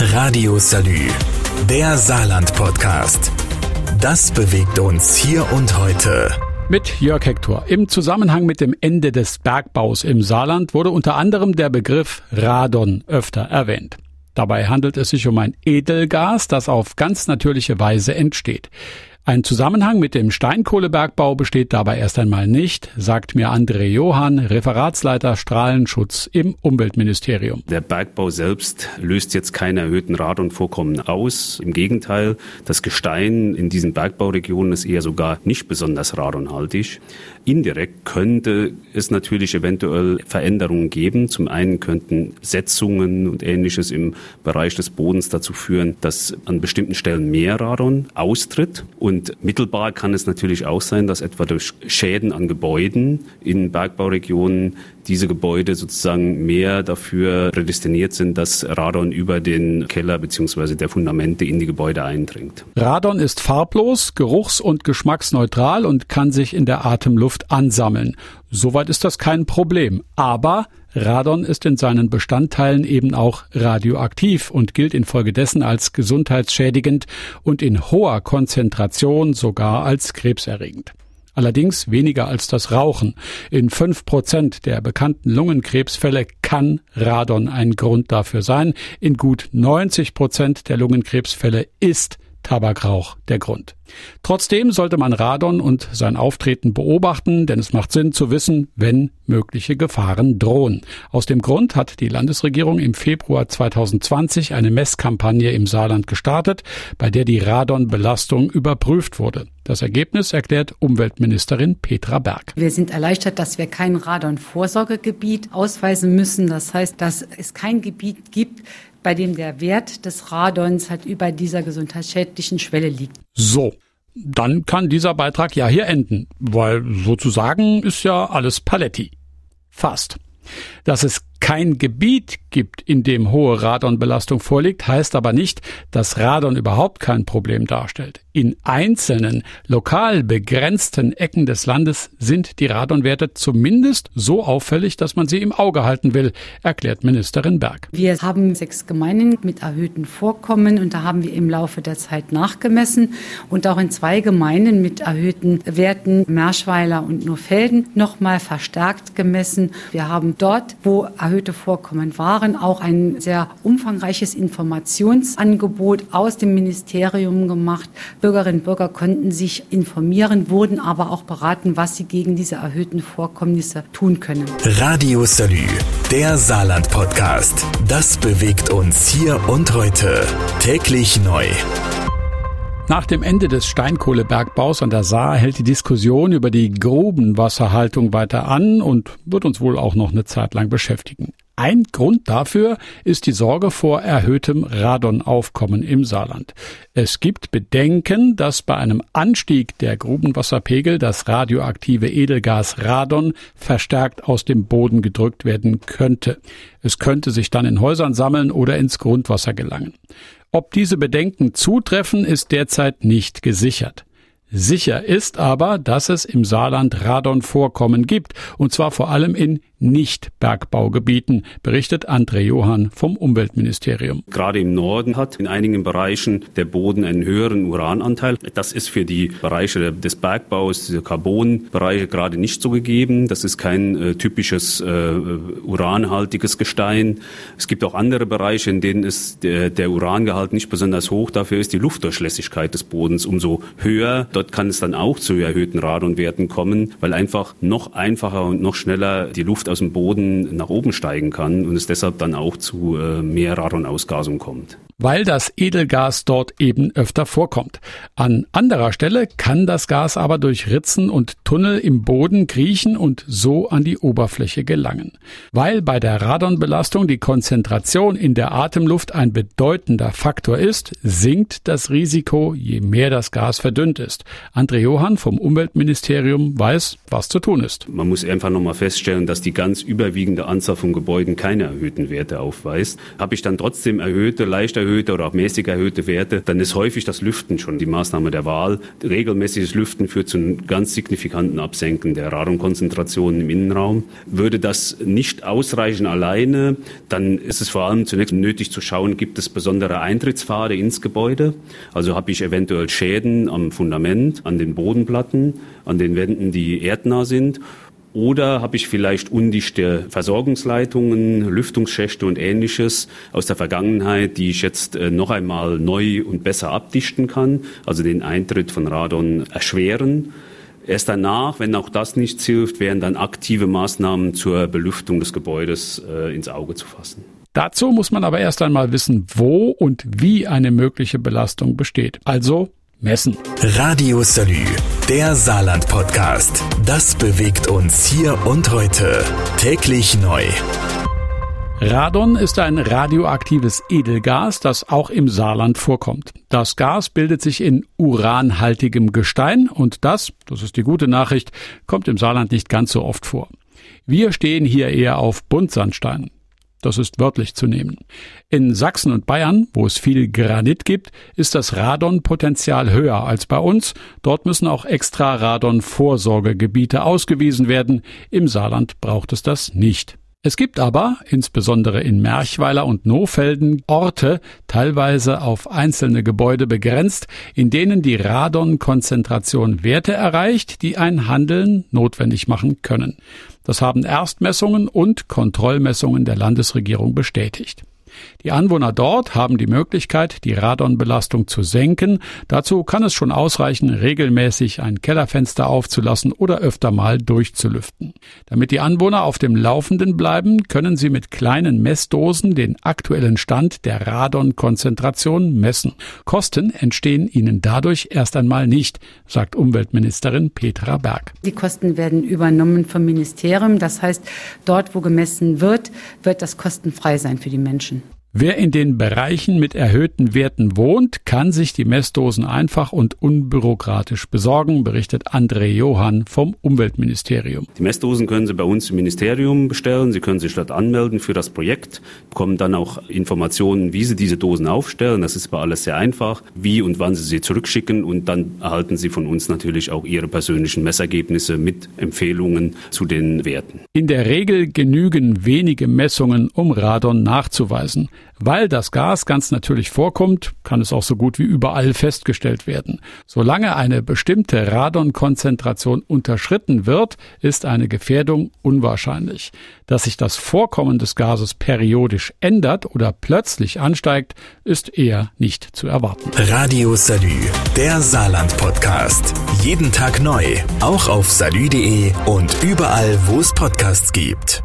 Radio Salü, der Saarland-Podcast. Das bewegt uns hier und heute. Mit Jörg Hector. Im Zusammenhang mit dem Ende des Bergbaus im Saarland wurde unter anderem der Begriff Radon öfter erwähnt. Dabei handelt es sich um ein Edelgas, das auf ganz natürliche Weise entsteht. Ein Zusammenhang mit dem Steinkohlebergbau besteht dabei erst einmal nicht, sagt mir André Johann, Referatsleiter Strahlenschutz im Umweltministerium. Der Bergbau selbst löst jetzt keine erhöhten Radonvorkommen aus. Im Gegenteil, das Gestein in diesen Bergbauregionen ist eher sogar nicht besonders radonhaltig. Indirekt könnte es natürlich eventuell Veränderungen geben. Zum einen könnten Setzungen und ähnliches im Bereich des Bodens dazu führen, dass an bestimmten Stellen mehr Radon austritt und und mittelbar kann es natürlich auch sein, dass etwa durch Schäden an Gebäuden in Bergbauregionen diese Gebäude sozusagen mehr dafür prädestiniert sind, dass Radon über den Keller bzw. der Fundamente in die Gebäude eindringt. Radon ist farblos, geruchs- und geschmacksneutral und kann sich in der Atemluft ansammeln. Soweit ist das kein Problem. Aber Radon ist in seinen Bestandteilen eben auch radioaktiv und gilt infolgedessen als gesundheitsschädigend und in hoher Konzentration sogar als krebserregend. Allerdings weniger als das Rauchen. In fünf Prozent der bekannten Lungenkrebsfälle kann Radon ein Grund dafür sein. In gut 90 Prozent der Lungenkrebsfälle ist Tabakrauch der Grund. Trotzdem sollte man Radon und sein Auftreten beobachten, denn es macht Sinn zu wissen, wenn mögliche Gefahren drohen. Aus dem Grund hat die Landesregierung im Februar 2020 eine Messkampagne im Saarland gestartet, bei der die Radonbelastung überprüft wurde. Das Ergebnis erklärt Umweltministerin Petra Berg. Wir sind erleichtert, dass wir kein Radon-Vorsorgegebiet ausweisen müssen. Das heißt, dass es kein Gebiet gibt, bei dem der Wert des Radons halt über dieser gesundheitsschädlichen Schwelle liegt. So. Dann kann dieser Beitrag ja hier enden, weil sozusagen ist ja alles Paletti. Fast. Dass es kein Gebiet gibt, in dem hohe Radonbelastung vorliegt, heißt aber nicht, dass Radon überhaupt kein Problem darstellt. In einzelnen, lokal begrenzten Ecken des Landes sind die Radonwerte zumindest so auffällig, dass man sie im Auge halten will, erklärt Ministerin Berg. Wir haben sechs Gemeinden mit erhöhten Vorkommen und da haben wir im Laufe der Zeit nachgemessen und auch in zwei Gemeinden mit erhöhten Werten, Merschweiler und Nurfelden, nochmal verstärkt gemessen. Wir haben dort, wo erhöhte Vorkommen waren, auch ein sehr umfangreiches Informationsangebot aus dem Ministerium gemacht. Bürgerinnen und Bürger konnten sich informieren, wurden aber auch beraten, was sie gegen diese erhöhten Vorkommnisse tun können. Radio Salü, der Saarland-Podcast. Das bewegt uns hier und heute. Täglich neu. Nach dem Ende des Steinkohlebergbaus an der Saar hält die Diskussion über die Grubenwasserhaltung weiter an und wird uns wohl auch noch eine Zeit lang beschäftigen. Ein Grund dafür ist die Sorge vor erhöhtem Radonaufkommen im Saarland. Es gibt Bedenken, dass bei einem Anstieg der Grubenwasserpegel das radioaktive Edelgas Radon verstärkt aus dem Boden gedrückt werden könnte. Es könnte sich dann in Häusern sammeln oder ins Grundwasser gelangen. Ob diese Bedenken zutreffen, ist derzeit nicht gesichert. Sicher ist aber, dass es im Saarland Radonvorkommen gibt, und zwar vor allem in nicht-Bergbaugebieten, berichtet André Johann vom Umweltministerium. Gerade im Norden hat in einigen Bereichen der Boden einen höheren Urananteil. Das ist für die Bereiche des Bergbaus, diese Carbonbereiche gerade nicht so gegeben. Das ist kein äh, typisches äh, uranhaltiges Gestein. Es gibt auch andere Bereiche, in denen ist der, der Urangehalt nicht besonders hoch. Dafür ist die Luftdurchlässigkeit des Bodens umso höher. Dort kann es dann auch zu erhöhten Radonwerten kommen, weil einfach noch einfacher und noch schneller die Luft aus dem Boden nach oben steigen kann und es deshalb dann auch zu äh, mehr Radonausgasung kommt weil das Edelgas dort eben öfter vorkommt. An anderer Stelle kann das Gas aber durch Ritzen und Tunnel im Boden kriechen und so an die Oberfläche gelangen. Weil bei der Radonbelastung die Konzentration in der Atemluft ein bedeutender Faktor ist, sinkt das Risiko, je mehr das Gas verdünnt ist. André Johann vom Umweltministerium weiß, was zu tun ist. Man muss einfach nochmal feststellen, dass die ganz überwiegende Anzahl von Gebäuden keine erhöhten Werte aufweist. Habe ich dann trotzdem erhöhte, leicht erhöhte erhöhte oder auch mäßig erhöhte Werte, dann ist häufig das Lüften schon die Maßnahme der Wahl. Regelmäßiges Lüften führt zu einem ganz signifikanten Absenken der Radonkonzentrationen im Innenraum. Würde das nicht ausreichen alleine, dann ist es vor allem zunächst nötig zu schauen, gibt es besondere Eintrittspfade ins Gebäude? Also habe ich eventuell Schäden am Fundament, an den Bodenplatten, an den Wänden, die erdnah sind oder habe ich vielleicht undichte Versorgungsleitungen, Lüftungsschächte und ähnliches aus der Vergangenheit, die ich jetzt äh, noch einmal neu und besser abdichten kann, also den Eintritt von Radon erschweren. Erst danach, wenn auch das nichts hilft, wären dann aktive Maßnahmen zur Belüftung des Gebäudes äh, ins Auge zu fassen. Dazu muss man aber erst einmal wissen, wo und wie eine mögliche Belastung besteht. Also messen. Radio Salü, der Saarland-Podcast. Das bewegt uns hier und heute. Täglich neu. Radon ist ein radioaktives Edelgas, das auch im Saarland vorkommt. Das Gas bildet sich in uranhaltigem Gestein und das, das ist die gute Nachricht, kommt im Saarland nicht ganz so oft vor. Wir stehen hier eher auf Buntsandstein. Das ist wörtlich zu nehmen. In Sachsen und Bayern, wo es viel Granit gibt, ist das Radonpotenzial höher als bei uns. Dort müssen auch extra Radon-Vorsorgegebiete ausgewiesen werden. Im Saarland braucht es das nicht. Es gibt aber, insbesondere in Merchweiler und Nofelden, Orte, teilweise auf einzelne Gebäude begrenzt, in denen die Radonkonzentration Werte erreicht, die ein Handeln notwendig machen können. Das haben Erstmessungen und Kontrollmessungen der Landesregierung bestätigt. Die Anwohner dort haben die Möglichkeit, die Radonbelastung zu senken. Dazu kann es schon ausreichen, regelmäßig ein Kellerfenster aufzulassen oder öfter mal durchzulüften. Damit die Anwohner auf dem Laufenden bleiben, können sie mit kleinen Messdosen den aktuellen Stand der Radonkonzentration messen. Kosten entstehen ihnen dadurch erst einmal nicht, sagt Umweltministerin Petra Berg. Die Kosten werden übernommen vom Ministerium. Das heißt, dort, wo gemessen wird, wird das kostenfrei sein für die Menschen. Wer in den Bereichen mit erhöhten Werten wohnt, kann sich die Messdosen einfach und unbürokratisch besorgen, berichtet André Johann vom Umweltministerium. Die Messdosen können Sie bei uns im Ministerium bestellen. Sie können sich dort anmelden für das Projekt, bekommen dann auch Informationen, wie Sie diese Dosen aufstellen. Das ist bei alles sehr einfach, wie und wann Sie sie zurückschicken und dann erhalten Sie von uns natürlich auch Ihre persönlichen Messergebnisse mit Empfehlungen zu den Werten. In der Regel genügen wenige Messungen, um Radon nachzuweisen. Weil das Gas ganz natürlich vorkommt, kann es auch so gut wie überall festgestellt werden. Solange eine bestimmte Radonkonzentration unterschritten wird, ist eine Gefährdung unwahrscheinlich. Dass sich das Vorkommen des Gases periodisch ändert oder plötzlich ansteigt, ist eher nicht zu erwarten. Radio Salü, der Saarland-Podcast. Jeden Tag neu, auch auf salü.de und überall, wo es Podcasts gibt.